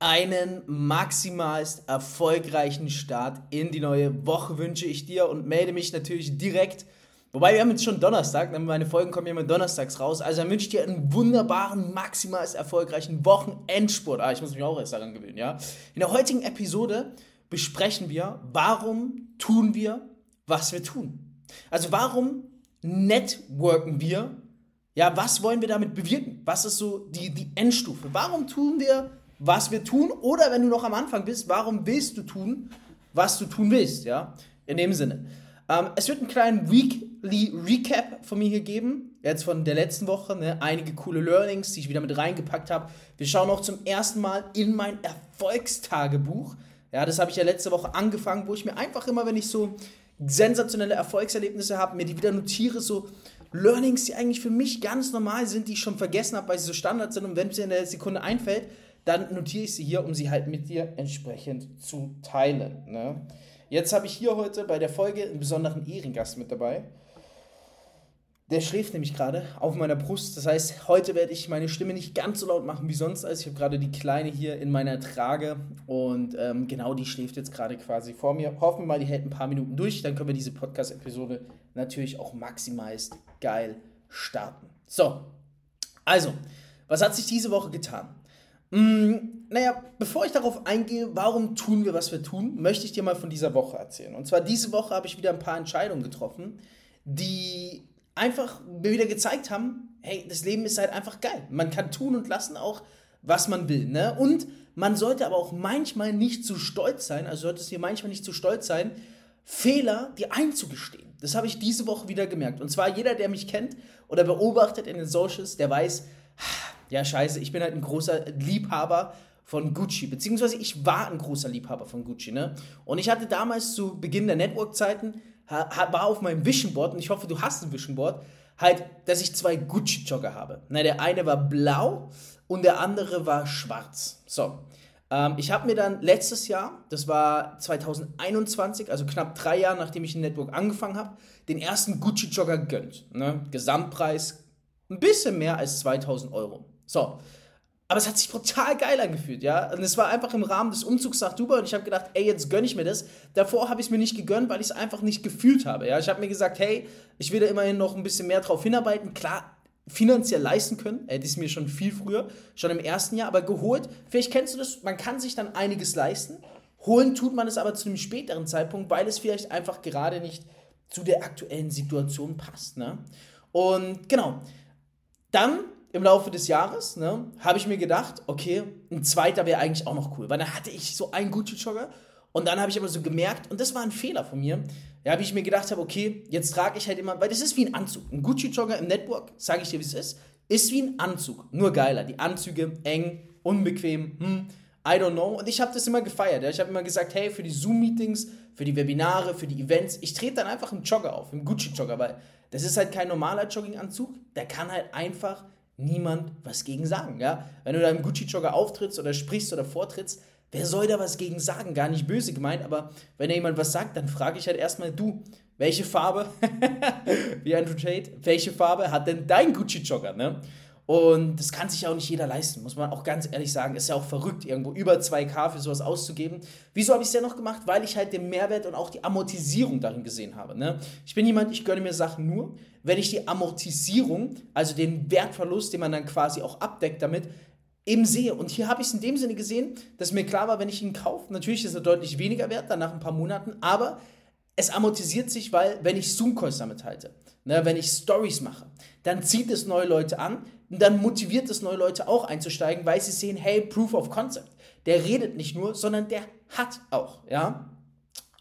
Einen maximalst erfolgreichen Start in die neue Woche wünsche ich dir und melde mich natürlich direkt. Wobei wir haben jetzt schon Donnerstag, meine Folgen kommen ja immer donnerstags raus. Also dann wünsche ich dir einen wunderbaren, maximalst erfolgreichen Wochenendsport. Ah, ich muss mich auch erst daran gewöhnen, ja. In der heutigen Episode besprechen wir, warum tun wir, was wir tun. Also warum networken wir? Ja, was wollen wir damit bewirken? Was ist so die, die Endstufe? Warum tun wir, was wir tun? Oder wenn du noch am Anfang bist, warum willst du tun, was du tun willst? Ja, in dem Sinne. Ähm, es wird einen kleinen Weekly Recap von mir hier geben, jetzt von der letzten Woche. Ne? Einige coole Learnings, die ich wieder mit reingepackt habe. Wir schauen auch zum ersten Mal in mein Erfolgstagebuch. Ja, das habe ich ja letzte Woche angefangen, wo ich mir einfach immer, wenn ich so sensationelle Erfolgserlebnisse habe, mir die wieder notiere, so Learnings, die eigentlich für mich ganz normal sind, die ich schon vergessen habe, weil sie so Standard sind und wenn es mir in der Sekunde einfällt, dann notiere ich sie hier, um sie halt mit dir entsprechend zu teilen. Ne? Jetzt habe ich hier heute bei der Folge einen besonderen Ehrengast mit dabei. Der schläft nämlich gerade auf meiner Brust. Das heißt, heute werde ich meine Stimme nicht ganz so laut machen wie sonst. Also ich habe gerade die Kleine hier in meiner Trage und ähm, genau die schläft jetzt gerade quasi vor mir. Hoffen wir mal, die hält ein paar Minuten durch. Dann können wir diese Podcast-Episode natürlich auch maximalst geil starten. So, also, was hat sich diese Woche getan? Hm, naja, bevor ich darauf eingehe, warum tun wir, was wir tun, möchte ich dir mal von dieser Woche erzählen. Und zwar diese Woche habe ich wieder ein paar Entscheidungen getroffen, die einfach mir wieder gezeigt haben, hey, das Leben ist halt einfach geil. Man kann tun und lassen auch, was man will. Ne? Und man sollte aber auch manchmal nicht zu stolz sein, also sollte es dir manchmal nicht zu stolz sein, Fehler dir einzugestehen. Das habe ich diese Woche wieder gemerkt. Und zwar jeder, der mich kennt oder beobachtet in den Socials, der weiß, ja scheiße, ich bin halt ein großer Liebhaber von Gucci, beziehungsweise ich war ein großer Liebhaber von Gucci, ne? Und ich hatte damals zu Beginn der Network-Zeiten war auf meinem Vision Board, und ich hoffe, du hast ein Vision Board, halt, dass ich zwei Gucci-Jogger habe. Na, der eine war blau und der andere war schwarz. So. Ähm, ich habe mir dann letztes Jahr, das war 2021, also knapp drei Jahre nachdem ich in Network angefangen habe, den ersten Gucci-Jogger gegönnt. Ne? Gesamtpreis ein bisschen mehr als 2000 Euro. So. Aber es hat sich brutal geil angefühlt, ja. Und es war einfach im Rahmen des Umzugs nach Dubai und ich habe gedacht, ey, jetzt gönne ich mir das. Davor habe ich es mir nicht gegönnt, weil ich es einfach nicht gefühlt habe, ja. Ich habe mir gesagt, hey, ich will da immerhin noch ein bisschen mehr drauf hinarbeiten. Klar, finanziell leisten können, hätte ich es mir schon viel früher, schon im ersten Jahr, aber geholt, vielleicht kennst du das, man kann sich dann einiges leisten. Holen tut man es aber zu einem späteren Zeitpunkt, weil es vielleicht einfach gerade nicht zu der aktuellen Situation passt, ne? Und genau. Dann im Laufe des Jahres, ne, habe ich mir gedacht, okay, ein zweiter wäre eigentlich auch noch cool. Weil dann hatte ich so einen Gucci-Jogger und dann habe ich aber so gemerkt, und das war ein Fehler von mir, ja, habe ich mir gedacht habe, okay, jetzt trage ich halt immer, weil das ist wie ein Anzug. Ein Gucci-Jogger im Network, sage ich dir, wie es ist, ist wie ein Anzug, nur geiler. Die Anzüge eng, unbequem, hm, I don't know. Und ich habe das immer gefeiert. Ja. Ich habe immer gesagt, hey, für die Zoom-Meetings, für die Webinare, für die Events, ich trete dann einfach im Jogger auf, im Gucci-Jogger, weil das ist halt kein normaler Jogginganzug, der kann halt einfach niemand was gegen sagen. Ja? Wenn du da im Gucci-Jogger auftrittst oder sprichst oder vortrittst, wer soll da was gegen sagen? Gar nicht böse gemeint, aber wenn da jemand was sagt, dann frage ich halt erstmal, du, welche Farbe, wie Andrew Tate, welche Farbe hat denn dein Gucci-Jogger? Ne? Und das kann sich ja auch nicht jeder leisten, muss man auch ganz ehrlich sagen. Ist ja auch verrückt, irgendwo über 2K für sowas auszugeben. Wieso habe ich es denn noch gemacht? Weil ich halt den Mehrwert und auch die Amortisierung darin gesehen habe. Ne? Ich bin jemand, ich gönne mir Sachen nur, wenn ich die Amortisierung, also den Wertverlust, den man dann quasi auch abdeckt damit, eben sehe. Und hier habe ich es in dem Sinne gesehen, dass mir klar war, wenn ich ihn kaufe, natürlich ist er deutlich weniger wert, dann nach ein paar Monaten, aber es amortisiert sich, weil wenn ich Zoom-Calls damit halte, ne, wenn ich Stories mache, dann zieht es neue Leute an, und dann motiviert es neue Leute auch einzusteigen, weil sie sehen, hey, Proof of Concept. Der redet nicht nur, sondern der hat auch, ja.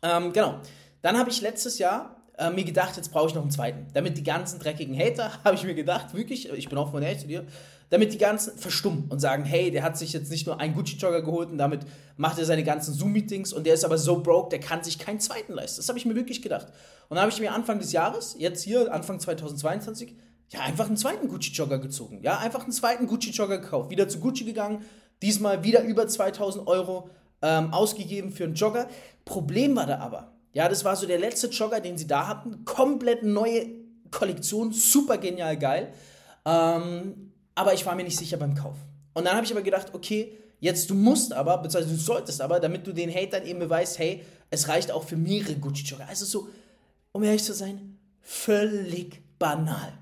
Ähm, genau. Dann habe ich letztes Jahr äh, mir gedacht, jetzt brauche ich noch einen zweiten. Damit die ganzen dreckigen Hater, habe ich mir gedacht, wirklich, ich bin auch von ehrlich zu dir, damit die ganzen verstummen und sagen, hey, der hat sich jetzt nicht nur einen Gucci-Jogger geholt und damit macht er seine ganzen Zoom-Meetings und der ist aber so broke, der kann sich keinen zweiten leisten. Das habe ich mir wirklich gedacht. Und dann habe ich mir Anfang des Jahres, jetzt hier, Anfang 2022, ja, einfach einen zweiten Gucci-Jogger gezogen. Ja, einfach einen zweiten Gucci-Jogger gekauft. Wieder zu Gucci gegangen, diesmal wieder über 2000 Euro ähm, ausgegeben für einen Jogger. Problem war da aber, ja, das war so der letzte Jogger, den sie da hatten. Komplett neue Kollektion, super genial geil. Ähm, aber ich war mir nicht sicher beim Kauf. Und dann habe ich aber gedacht, okay, Jetzt, du musst aber, beziehungsweise du solltest aber, damit du den Hatern eben beweist, hey, es reicht auch für mehrere Gucci-Jogger. Also so, um ehrlich zu sein, völlig banal.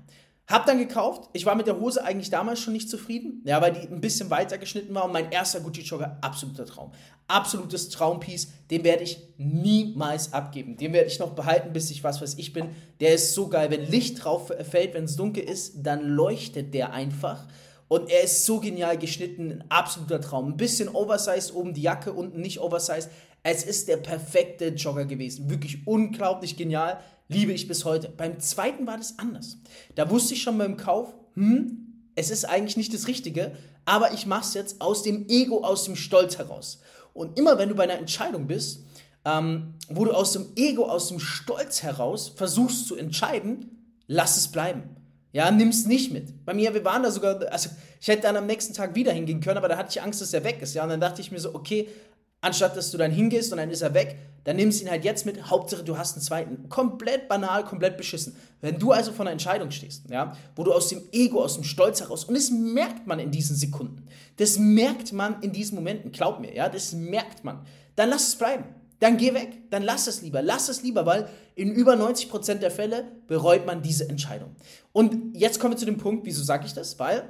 Hab dann gekauft. Ich war mit der Hose eigentlich damals schon nicht zufrieden, ja, weil die ein bisschen weiter geschnitten war. Und mein erster Gucci-Jogger, absoluter Traum. Absolutes Traumpiece. Den werde ich niemals abgeben. Den werde ich noch behalten, bis ich was weiß ich bin. Der ist so geil. Wenn Licht drauf fällt, wenn es dunkel ist, dann leuchtet der einfach. Und er ist so genial geschnitten, ein absoluter Traum. Ein bisschen oversized oben die Jacke, unten nicht oversized. Es ist der perfekte Jogger gewesen. Wirklich unglaublich genial. Liebe ich bis heute. Beim zweiten war das anders. Da wusste ich schon beim Kauf, hm, es ist eigentlich nicht das Richtige, aber ich mache es jetzt aus dem Ego, aus dem Stolz heraus. Und immer wenn du bei einer Entscheidung bist, ähm, wo du aus dem Ego, aus dem Stolz heraus versuchst zu entscheiden, lass es bleiben. Ja, nimm's nicht mit. Bei mir, wir waren da sogar, also ich hätte dann am nächsten Tag wieder hingehen können, aber da hatte ich Angst, dass er weg ist. Ja, und dann dachte ich mir so, okay, anstatt dass du dann hingehst und dann ist er weg, dann nimmst du ihn halt jetzt mit. Hauptsache, du hast einen zweiten. Komplett banal, komplett beschissen. Wenn du also vor einer Entscheidung stehst, ja, wo du aus dem Ego, aus dem Stolz heraus, und das merkt man in diesen Sekunden, das merkt man in diesen Momenten, glaub mir, ja, das merkt man, dann lass es bleiben dann geh weg, dann lass es lieber, lass es lieber, weil in über 90% der Fälle bereut man diese Entscheidung. Und jetzt kommen wir zu dem Punkt, wieso sage ich das? Weil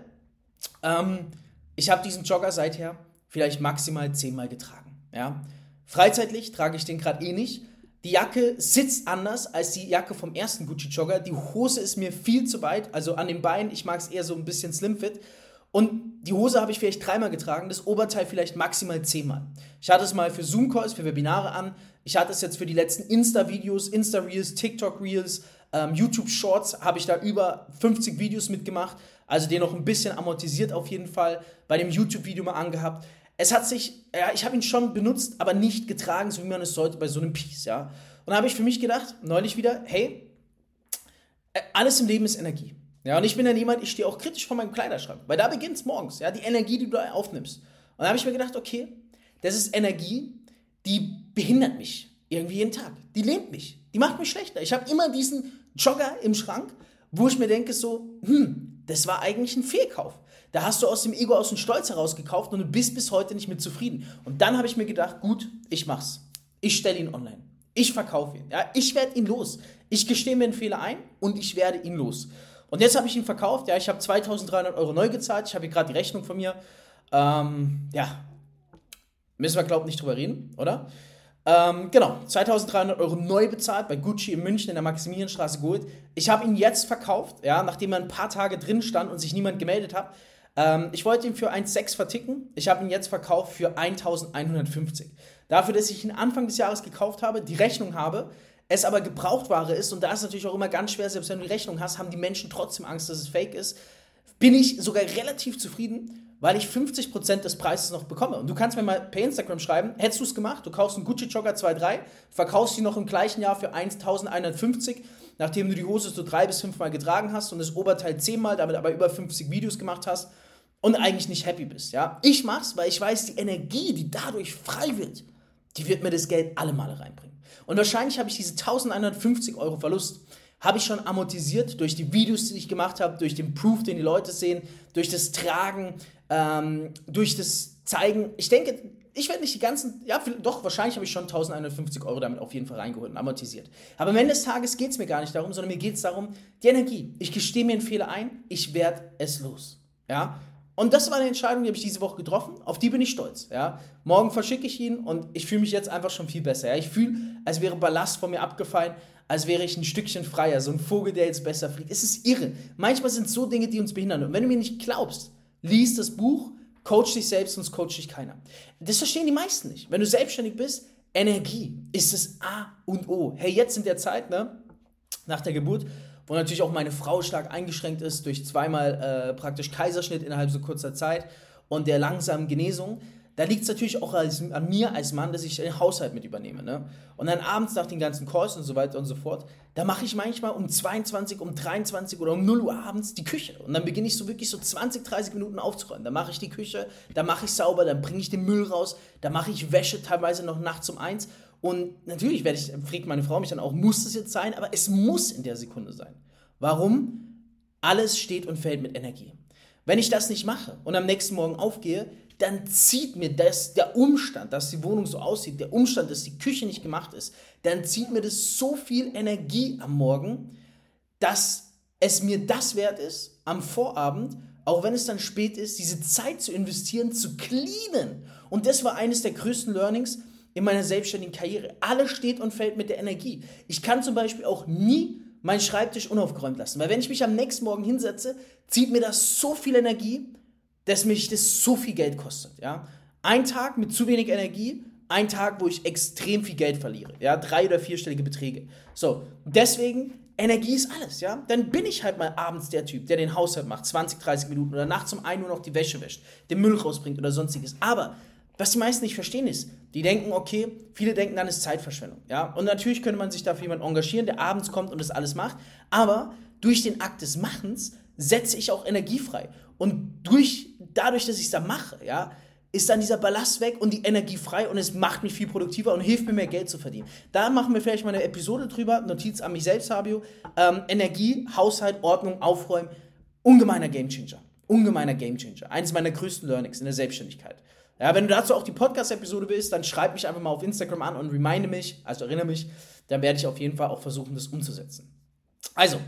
ähm, ich habe diesen Jogger seither vielleicht maximal zehnmal getragen. Ja? Freizeitlich trage ich den gerade eh nicht. Die Jacke sitzt anders als die Jacke vom ersten Gucci Jogger. Die Hose ist mir viel zu weit, also an den Beinen. Ich mag es eher so ein bisschen slim fit. Und die Hose habe ich vielleicht dreimal getragen, das Oberteil vielleicht maximal zehnmal. Ich hatte es mal für Zoom-Calls, für Webinare an. Ich hatte es jetzt für die letzten Insta-Videos, Insta-Reels, TikTok-Reels, ähm, YouTube-Shorts, habe ich da über 50 Videos mitgemacht. Also den noch ein bisschen amortisiert auf jeden Fall. Bei dem YouTube-Video mal angehabt. Es hat sich, ja, ich habe ihn schon benutzt, aber nicht getragen, so wie man es sollte bei so einem Piece, ja. Und da habe ich für mich gedacht, neulich wieder, hey, äh, alles im Leben ist Energie. Ja, und ich bin dann jemand, ich stehe auch kritisch vor meinem Kleiderschrank, weil da beginnt es morgens, ja, die Energie, die du aufnimmst. Und da habe ich mir gedacht, okay, das ist Energie, die behindert mich irgendwie jeden Tag. Die lähmt mich, die macht mich schlechter. Ich habe immer diesen Jogger im Schrank, wo ich mir denke so, hm, das war eigentlich ein Fehlkauf. Da hast du aus dem Ego, aus dem Stolz heraus gekauft und du bist bis heute nicht mit zufrieden. Und dann habe ich mir gedacht, gut, ich mach's. Ich stelle ihn online. Ich verkaufe ihn. Ja, ich werde ihn los. Ich gestehe mir einen Fehler ein und ich werde ihn los. Und jetzt habe ich ihn verkauft. Ja, ich habe 2300 Euro neu gezahlt. Ich habe hier gerade die Rechnung von mir. Ähm, ja, müssen wir, glaube ich, nicht drüber reden, oder? Ähm, genau, 2300 Euro neu bezahlt bei Gucci in München in der Maximilianstraße geholt. Ich habe ihn jetzt verkauft, ja, nachdem er ein paar Tage drin stand und sich niemand gemeldet hat. Ähm, ich wollte ihn für 1,6 verticken. Ich habe ihn jetzt verkauft für 1150. Dafür, dass ich ihn Anfang des Jahres gekauft habe, die Rechnung habe, es aber Gebrauchtware ist, und da ist natürlich auch immer ganz schwer, selbst wenn du die Rechnung hast, haben die Menschen trotzdem Angst, dass es fake ist, bin ich sogar relativ zufrieden, weil ich 50% des Preises noch bekomme. Und du kannst mir mal per Instagram schreiben, hättest du es gemacht, du kaufst einen Gucci Jogger 2.3, verkaufst ihn noch im gleichen Jahr für 1.150, nachdem du die Hose so drei bis fünfmal getragen hast und das Oberteil zehnmal, damit aber über 50 Videos gemacht hast und eigentlich nicht happy bist. Ja? Ich mach's, weil ich weiß, die Energie, die dadurch frei wird, die wird mir das Geld alle Male reinbringen. Und wahrscheinlich habe ich diese 1150 Euro Verlust, habe ich schon amortisiert durch die Videos, die ich gemacht habe, durch den Proof, den die Leute sehen, durch das Tragen, ähm, durch das Zeigen. Ich denke, ich werde nicht die ganzen, ja, doch, wahrscheinlich habe ich schon 1150 Euro damit auf jeden Fall reingeholt und amortisiert. Aber am Ende des Tages geht es mir gar nicht darum, sondern mir geht es darum, die Energie. Ich gestehe mir einen Fehler ein, ich werde es los. Ja, und das war eine Entscheidung, die habe ich diese Woche getroffen. Auf die bin ich stolz. Ja? Morgen verschicke ich ihn und ich fühle mich jetzt einfach schon viel besser. Ja? Ich fühle, als wäre Ballast von mir abgefallen, als wäre ich ein Stückchen freier, so ein Vogel, der jetzt besser fliegt. Es ist irre. Manchmal sind so Dinge, die uns behindern. Und wenn du mir nicht glaubst, lies das Buch, coach dich selbst, sonst coach dich keiner. Das verstehen die meisten nicht. Wenn du selbstständig bist, Energie ist das A und O. Hey, jetzt in der Zeit, ne, nach der Geburt, wo natürlich auch meine Frau stark eingeschränkt ist durch zweimal äh, praktisch Kaiserschnitt innerhalb so kurzer Zeit und der langsamen Genesung. Da liegt es natürlich auch als, an mir als Mann, dass ich den Haushalt mit übernehme. Ne? Und dann abends nach den ganzen Calls und so weiter und so fort, da mache ich manchmal um 22, um 23 oder um 0 Uhr abends die Küche. Und dann beginne ich so wirklich so 20, 30 Minuten aufzuräumen. Da mache ich die Küche, da mache ich sauber, dann bringe ich den Müll raus, da mache ich Wäsche teilweise noch nachts um eins. Und natürlich werde ich, fragt meine Frau mich dann auch, muss das jetzt sein? Aber es muss in der Sekunde sein. Warum? Alles steht und fällt mit Energie. Wenn ich das nicht mache und am nächsten Morgen aufgehe, dann zieht mir das, der Umstand, dass die Wohnung so aussieht, der Umstand, dass die Küche nicht gemacht ist, dann zieht mir das so viel Energie am Morgen, dass es mir das wert ist, am Vorabend, auch wenn es dann spät ist, diese Zeit zu investieren, zu cleanen. Und das war eines der größten Learnings in meiner selbstständigen Karriere. Alles steht und fällt mit der Energie. Ich kann zum Beispiel auch nie meinen Schreibtisch unaufgeräumt lassen, weil wenn ich mich am nächsten Morgen hinsetze, zieht mir das so viel Energie, dass mich das so viel Geld kostet. Ja? Ein Tag mit zu wenig Energie, ein Tag, wo ich extrem viel Geld verliere. Ja? Drei- oder vierstellige Beträge. So, deswegen, Energie ist alles. Ja? Dann bin ich halt mal abends der Typ, der den Haushalt macht, 20, 30 Minuten oder nachts um 1 Uhr noch die Wäsche wäscht, den Müll rausbringt oder sonstiges. Aber was die meisten nicht verstehen ist, die denken, okay, viele denken dann ist Zeitverschwendung. Ja? Und natürlich könnte man sich dafür jemand engagieren, der abends kommt und das alles macht. Aber durch den Akt des Machens setze ich auch Energie frei. Und durch, dadurch, dass ich es da mache, ja, ist dann dieser Ballast weg und die Energie frei und es macht mich viel produktiver und hilft mir mehr Geld zu verdienen. Da machen wir vielleicht mal eine Episode drüber, Notiz an mich selbst, Fabio. Ähm, Energie, Haushalt, Ordnung, Aufräumen, ungemeiner Gamechanger. Ungemeiner Gamechanger. Eines meiner größten Learnings in der Selbstständigkeit. Ja, wenn du dazu auch die Podcast-Episode willst, dann schreib mich einfach mal auf Instagram an und reminde mich, also erinnere mich, dann werde ich auf jeden Fall auch versuchen, das umzusetzen. Also,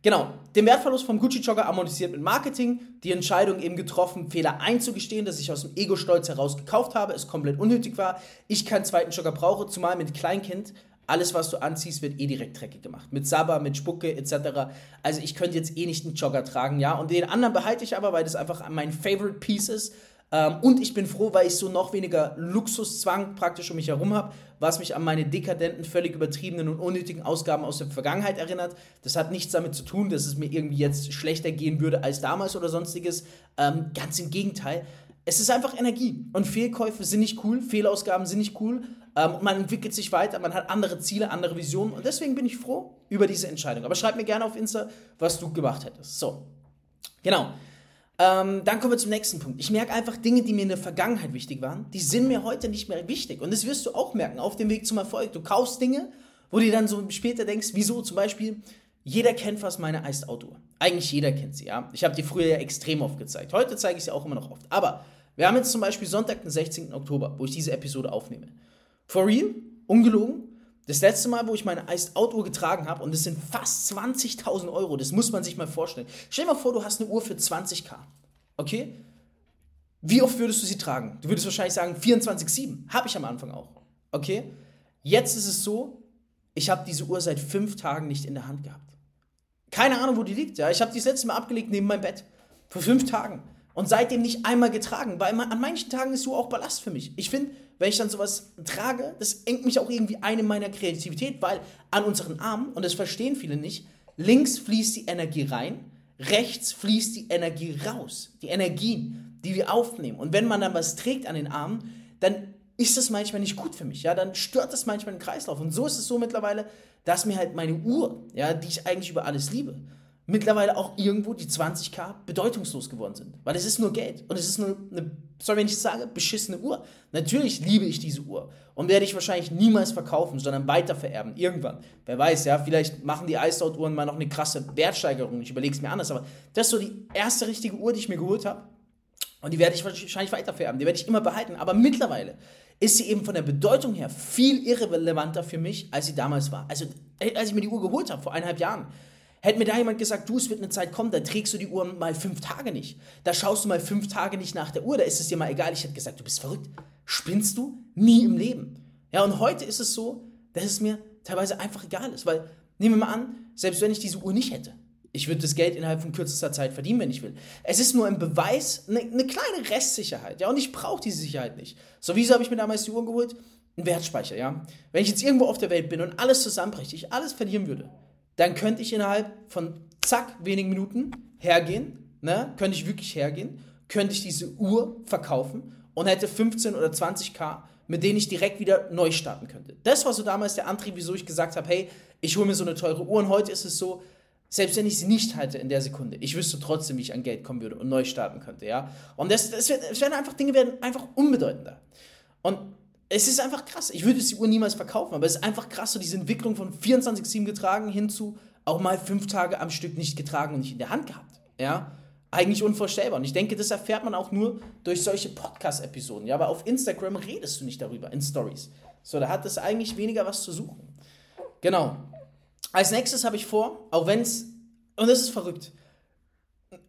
Genau, den Wertverlust vom Gucci-Jogger amortisiert mit Marketing, die Entscheidung eben getroffen, Fehler einzugestehen, dass ich aus dem Ego-Stolz heraus gekauft habe, es komplett unnötig war, ich keinen zweiten Jogger brauche, zumal mit Kleinkind, alles was du anziehst, wird eh direkt dreckig gemacht. Mit Sabber, mit Spucke etc. Also ich könnte jetzt eh nicht einen Jogger tragen, ja. Und den anderen behalte ich aber, weil das einfach mein Favorite Piece ist. Ähm, und ich bin froh, weil ich so noch weniger Luxuszwang praktisch um mich herum habe, was mich an meine dekadenten, völlig übertriebenen und unnötigen Ausgaben aus der Vergangenheit erinnert. Das hat nichts damit zu tun, dass es mir irgendwie jetzt schlechter gehen würde als damals oder sonstiges. Ähm, ganz im Gegenteil. Es ist einfach Energie. Und Fehlkäufe sind nicht cool, Fehlausgaben sind nicht cool. Ähm, man entwickelt sich weiter, man hat andere Ziele, andere Visionen. Und deswegen bin ich froh über diese Entscheidung. Aber schreib mir gerne auf Insta, was du gemacht hättest. So, genau. Ähm, dann kommen wir zum nächsten Punkt. Ich merke einfach Dinge, die mir in der Vergangenheit wichtig waren, die sind mir heute nicht mehr wichtig. Und das wirst du auch merken auf dem Weg zum Erfolg. Du kaufst Dinge, wo du dann so später denkst, wieso zum Beispiel, jeder kennt fast meine Iced Outdoor. Eigentlich jeder kennt sie, ja. Ich habe die früher ja extrem oft gezeigt. Heute zeige ich sie auch immer noch oft. Aber wir haben jetzt zum Beispiel Sonntag, den 16. Oktober, wo ich diese Episode aufnehme. For real, ungelogen, das letzte Mal, wo ich meine Iced Out getragen habe, und das sind fast 20.000 Euro, das muss man sich mal vorstellen. Stell dir mal vor, du hast eine Uhr für 20k. Okay? Wie oft würdest du sie tragen? Du würdest wahrscheinlich sagen 24,7. Habe ich am Anfang auch. Okay? Jetzt ist es so, ich habe diese Uhr seit fünf Tagen nicht in der Hand gehabt. Keine Ahnung, wo die liegt. Ja? Ich habe die das letzte Mal abgelegt neben meinem Bett. Vor fünf Tagen. Und seitdem nicht einmal getragen, weil an manchen Tagen ist so auch Ballast für mich. Ich finde, wenn ich dann sowas trage, das engt mich auch irgendwie ein in meiner Kreativität, weil an unseren Armen, und das verstehen viele nicht, links fließt die Energie rein, rechts fließt die Energie raus. Die Energien, die wir aufnehmen. Und wenn man dann was trägt an den Armen, dann ist das manchmal nicht gut für mich. Ja, dann stört das manchmal den Kreislauf. Und so ist es so mittlerweile, dass mir halt meine Uhr, ja, die ich eigentlich über alles liebe, mittlerweile auch irgendwo die 20k bedeutungslos geworden sind. Weil es ist nur Geld und es ist nur eine, sorry, wenn ich sage, beschissene Uhr. Natürlich liebe ich diese Uhr und werde ich wahrscheinlich niemals verkaufen, sondern weitervererben. Irgendwann. Wer weiß, ja, vielleicht machen die Ice-Out-Uhren mal noch eine krasse Wertsteigerung. Ich überlege es mir anders, aber das ist so die erste richtige Uhr, die ich mir geholt habe. Und die werde ich wahrscheinlich weitervererben. Die werde ich immer behalten. Aber mittlerweile ist sie eben von der Bedeutung her viel irrelevanter für mich, als sie damals war. Also, als ich mir die Uhr geholt habe, vor eineinhalb Jahren, Hätte mir da jemand gesagt, du, es wird eine Zeit kommen, da trägst du die Uhr mal fünf Tage nicht. Da schaust du mal fünf Tage nicht nach der Uhr, da ist es dir mal egal. Ich hätte gesagt, du bist verrückt. Spinnst du? Nie im Leben. Ja, und heute ist es so, dass es mir teilweise einfach egal ist, weil, nehmen wir mal an, selbst wenn ich diese Uhr nicht hätte, ich würde das Geld innerhalb von kürzester Zeit verdienen, wenn ich will. Es ist nur ein Beweis, eine, eine kleine Restsicherheit, ja, und ich brauche diese Sicherheit nicht. So, wieso habe ich mir damals die Uhr geholt? Ein Wertspeicher, ja. Wenn ich jetzt irgendwo auf der Welt bin und alles zusammenbricht, ich alles verlieren würde, dann könnte ich innerhalb von zack, wenigen Minuten hergehen, ne, könnte ich wirklich hergehen, könnte ich diese Uhr verkaufen und hätte 15 oder 20k, mit denen ich direkt wieder neu starten könnte. Das war so damals der Antrieb, wieso ich gesagt habe, hey, ich hole mir so eine teure Uhr und heute ist es so, selbst wenn ich sie nicht halte in der Sekunde, ich wüsste trotzdem, wie ich an Geld kommen würde und neu starten könnte, ja. Und das, das, das werden einfach Dinge werden einfach unbedeutender. Und es ist einfach krass. Ich würde die Uhr niemals verkaufen, aber es ist einfach krass, so diese Entwicklung von 24-7 getragen hin zu auch mal fünf Tage am Stück nicht getragen und nicht in der Hand gehabt. Ja? Eigentlich unvorstellbar. Und ich denke, das erfährt man auch nur durch solche Podcast-Episoden. Ja, aber auf Instagram redest du nicht darüber in Stories. So, da hat es eigentlich weniger was zu suchen. Genau. Als nächstes habe ich vor, auch wenn es, und das ist verrückt,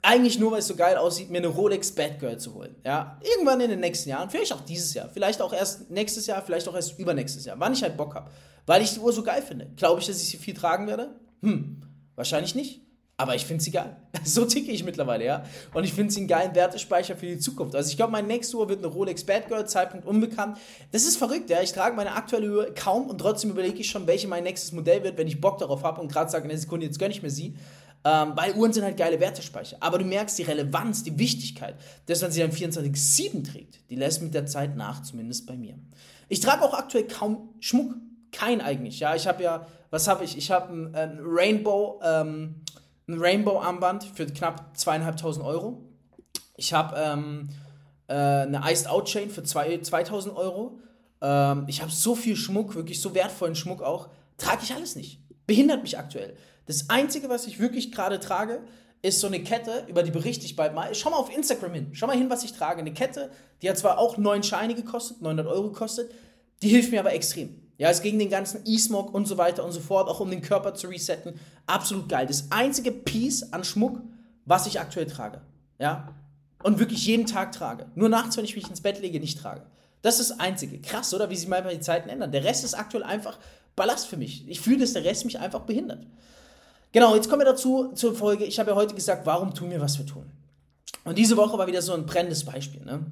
eigentlich nur, weil es so geil aussieht, mir eine Rolex Bad Girl zu holen. Ja, irgendwann in den nächsten Jahren, vielleicht auch dieses Jahr, vielleicht auch erst nächstes Jahr, vielleicht auch erst übernächstes Jahr, wann ich halt Bock habe. Weil ich die Uhr so geil finde. Glaube ich, dass ich sie viel tragen werde? Hm, wahrscheinlich nicht. Aber ich finde sie geil. So ticke ich mittlerweile, ja. Und ich finde sie einen geilen Wertespeicher für die Zukunft. Also ich glaube, meine nächste Uhr wird eine Rolex Bad Girl, Zeitpunkt unbekannt. Das ist verrückt, ja. Ich trage meine aktuelle Uhr kaum und trotzdem überlege ich schon, welche mein nächstes Modell wird, wenn ich Bock darauf habe und gerade sage, in der Sekunde, jetzt gönne ich mir sie. Ähm, weil Uhren sind halt geile Wertespeicher. Aber du merkst die Relevanz, die Wichtigkeit, dass man sie dann 24-7 trägt. Die lässt mit der Zeit nach, zumindest bei mir. Ich trage auch aktuell kaum Schmuck. Kein eigentlich, ja. Ich habe ja, was habe ich? Ich habe ein, ein, Rainbow, ähm, ein Rainbow-Armband für knapp zweieinhalbtausend Euro. Ich habe ähm, äh, eine Iced Out Chain für zwei, 2000 Euro. Ähm, ich habe so viel Schmuck, wirklich so wertvollen Schmuck auch. Trage ich alles nicht. Behindert mich aktuell. Das Einzige, was ich wirklich gerade trage, ist so eine Kette, über die berichte ich bald mal. Schau mal auf Instagram hin. Schau mal hin, was ich trage. Eine Kette, die hat zwar auch 9 Scheine gekostet, 900 Euro gekostet, die hilft mir aber extrem. Ja, ist gegen den ganzen E-Smog und so weiter und so fort, auch um den Körper zu resetten. Absolut geil. Das einzige Piece an Schmuck, was ich aktuell trage. Ja, und wirklich jeden Tag trage. Nur nachts, wenn ich mich ins Bett lege, nicht trage. Das ist das Einzige. Krass, oder? Wie sich manchmal die Zeiten ändern. Der Rest ist aktuell einfach Ballast für mich. Ich fühle, dass der Rest mich einfach behindert. Genau, jetzt kommen wir dazu zur Folge. Ich habe ja heute gesagt, warum tun wir, was wir tun. Und diese Woche war wieder so ein brennendes Beispiel. Ne?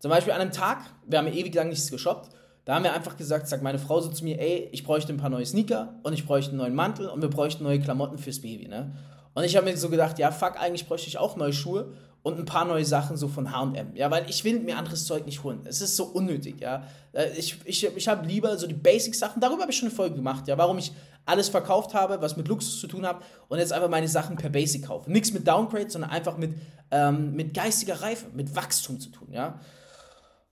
Zum Beispiel an einem Tag, wir haben ewig lang nichts geshoppt, da haben wir einfach gesagt, sagt meine Frau so zu mir, ey, ich bräuchte ein paar neue Sneaker und ich bräuchte einen neuen Mantel und wir bräuchten neue Klamotten fürs Baby, ne? Und ich habe mir so gedacht, ja, fuck, eigentlich bräuchte ich auch neue Schuhe und ein paar neue Sachen so von H&M, ja, weil ich will mir anderes Zeug nicht holen. Es ist so unnötig, ja. Äh, ich, ich, ich habe lieber so die Basic-Sachen, darüber habe ich schon eine Folge gemacht, ja, warum ich alles verkauft habe, was mit Luxus zu tun hat und jetzt einfach meine Sachen per Basic kaufe. Nichts mit Downgrade, sondern einfach mit, ähm, mit geistiger Reife, mit Wachstum zu tun, ja.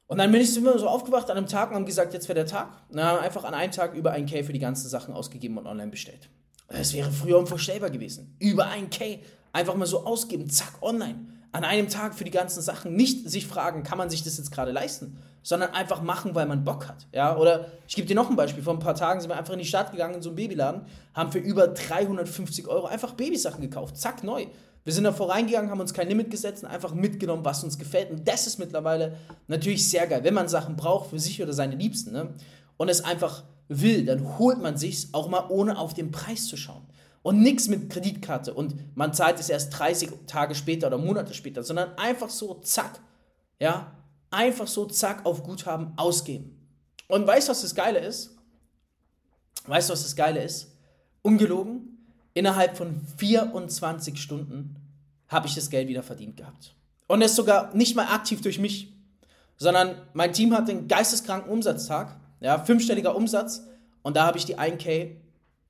Und dann bin ich immer so aufgewacht an einem Tag und haben gesagt, jetzt wäre der Tag. Und dann haben einfach an einem Tag über ein K für die ganzen Sachen ausgegeben und online bestellt. Das wäre früher unvorstellbar gewesen. Über ein K einfach mal so ausgeben, zack, online. An einem Tag für die ganzen Sachen. Nicht sich fragen, kann man sich das jetzt gerade leisten, sondern einfach machen, weil man Bock hat. Ja? Oder ich gebe dir noch ein Beispiel. Vor ein paar Tagen sind wir einfach in die Stadt gegangen, in so einen Babyladen, haben für über 350 Euro einfach Babysachen gekauft. Zack, neu. Wir sind da voreingegangen, haben uns kein Limit gesetzt und einfach mitgenommen, was uns gefällt. Und das ist mittlerweile natürlich sehr geil. Wenn man Sachen braucht für sich oder seine Liebsten ne? und es einfach will, dann holt man sich's auch mal ohne auf den Preis zu schauen. Und nichts mit Kreditkarte und man zahlt es erst 30 Tage später oder Monate später, sondern einfach so zack. Ja, einfach so zack auf Guthaben ausgeben. Und weißt du, was das Geile ist? Weißt du, was das Geile ist? Ungelogen, innerhalb von 24 Stunden habe ich das Geld wieder verdient gehabt. Und das sogar nicht mal aktiv durch mich, sondern mein Team hat den geisteskranken Umsatztag, ja, fünfstelliger Umsatz, und da habe ich die 1K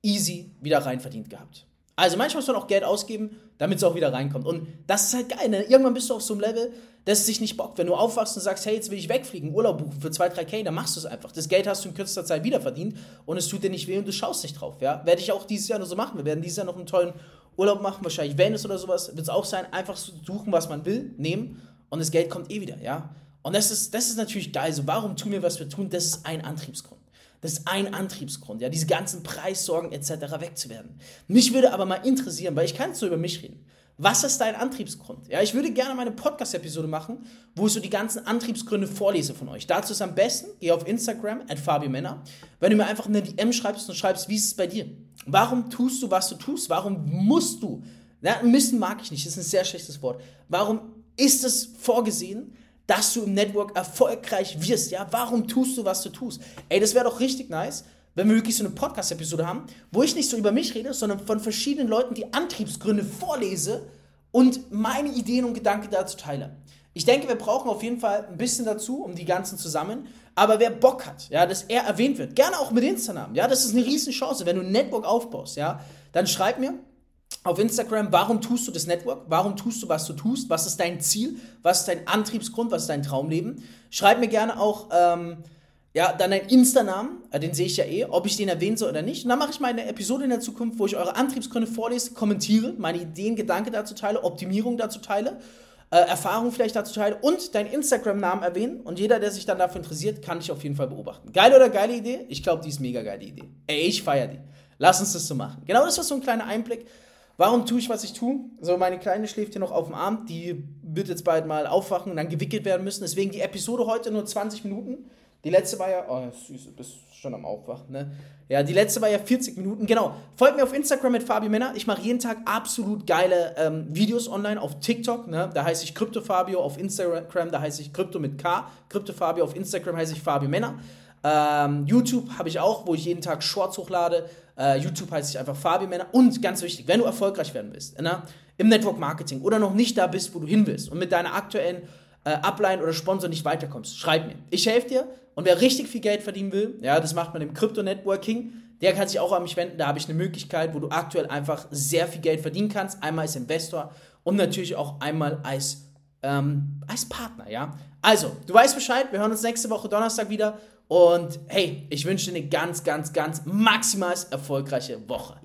easy wieder rein verdient gehabt. Also manchmal muss man auch Geld ausgeben, damit es auch wieder reinkommt. Und das ist halt geil. Ne? Irgendwann bist du auf so einem Level, dass es sich nicht bockt. Wenn du aufwachst und sagst, hey, jetzt will ich wegfliegen, Urlaub buchen für 2, 3K, dann machst du es einfach. Das Geld hast du in kürzester Zeit wieder verdient und es tut dir nicht weh und du schaust nicht drauf. Ja? Werde ich auch dieses Jahr noch so machen. Wir werden dieses Jahr noch einen tollen Urlaub machen, wahrscheinlich Venice oder sowas. Wird es auch sein, einfach suchen, was man will, nehmen und das Geld kommt eh wieder. Ja? Und das ist, das ist natürlich geil. So, warum tun wir, was wir tun? Das ist ein Antriebsgrund. Das ist ein Antriebsgrund, ja, diese ganzen Preissorgen etc. wegzuwerden. Mich würde aber mal interessieren, weil ich kann so über mich reden. Was ist dein Antriebsgrund? Ja, ich würde gerne mal eine Podcast-Episode machen, wo ich so die ganzen Antriebsgründe vorlese von euch. Dazu ist am besten, geh auf Instagram, at Fabio Männer, wenn du mir einfach eine DM schreibst und schreibst, wie ist es bei dir? Warum tust du, was du tust? Warum musst du? Ja, müssen mag ich nicht, das ist ein sehr schlechtes Wort. Warum ist es vorgesehen, dass du im Network erfolgreich wirst? Ja, warum tust du, was du tust? Ey, das wäre doch richtig nice, wenn wir wirklich so eine Podcast-Episode haben, wo ich nicht so über mich rede, sondern von verschiedenen Leuten die Antriebsgründe vorlese und meine Ideen und Gedanken dazu teile. Ich denke, wir brauchen auf jeden Fall ein bisschen dazu, um die ganzen zusammen. Aber wer Bock hat, ja, dass er erwähnt wird, gerne auch mit Insta-Namen, ja, das ist eine riesen Chance. Wenn du ein Network aufbaust, ja, dann schreib mir auf Instagram, warum tust du das Network? Warum tust du, was du tust? Was ist dein Ziel? Was ist dein Antriebsgrund? Was ist dein Traumleben? Schreib mir gerne auch, ähm, ja, dann ein Insta-Namen, äh, den sehe ich ja eh, ob ich den erwähnen soll oder nicht. Und dann mache ich mal eine Episode in der Zukunft, wo ich eure Antriebsgründe vorlese, kommentiere, meine Ideen, Gedanken dazu teile, Optimierung dazu teile, äh, Erfahrung vielleicht dazu teile und deinen Instagram-Namen erwähnen. Und jeder, der sich dann dafür interessiert, kann dich auf jeden Fall beobachten. Geile oder geile Idee? Ich glaube, die ist mega geile Idee. Ey, ich feiere die. Lass uns das so machen. Genau das war so ein kleiner Einblick. Warum tue ich, was ich tue? So, meine Kleine schläft hier noch auf dem Arm. Die wird jetzt bald mal aufwachen und dann gewickelt werden müssen. Deswegen die Episode heute nur 20 Minuten. Die letzte war ja, oh süß, du bist schon am Aufwachen, ne? Ja, die letzte war ja 40 Minuten. Genau. Folgt mir auf Instagram mit Fabi Männer. Ich mache jeden Tag absolut geile ähm, Videos online auf TikTok, ne? Da heiße ich CryptoFabio, auf Instagram, da heiße ich Krypto mit K. CryptoFabio auf Instagram heiße ich Fabi Männer. Ähm, YouTube habe ich auch, wo ich jeden Tag Shorts hochlade. Äh, YouTube heiße ich einfach Fabi Männer. Und ganz wichtig, wenn du erfolgreich werden willst, ne? im Network Marketing oder noch nicht da bist, wo du hin willst und mit deiner aktuellen äh, Upline oder Sponsor nicht weiterkommst, schreib mir. Ich helfe dir und wer richtig viel Geld verdienen will, ja, das macht man im Crypto-Networking, der kann sich auch an mich wenden. Da habe ich eine Möglichkeit, wo du aktuell einfach sehr viel Geld verdienen kannst. Einmal als Investor und natürlich auch einmal als, ähm, als Partner, ja. Also, du weißt Bescheid, wir hören uns nächste Woche Donnerstag wieder. Und hey, ich wünsche dir eine ganz, ganz, ganz maximal erfolgreiche Woche.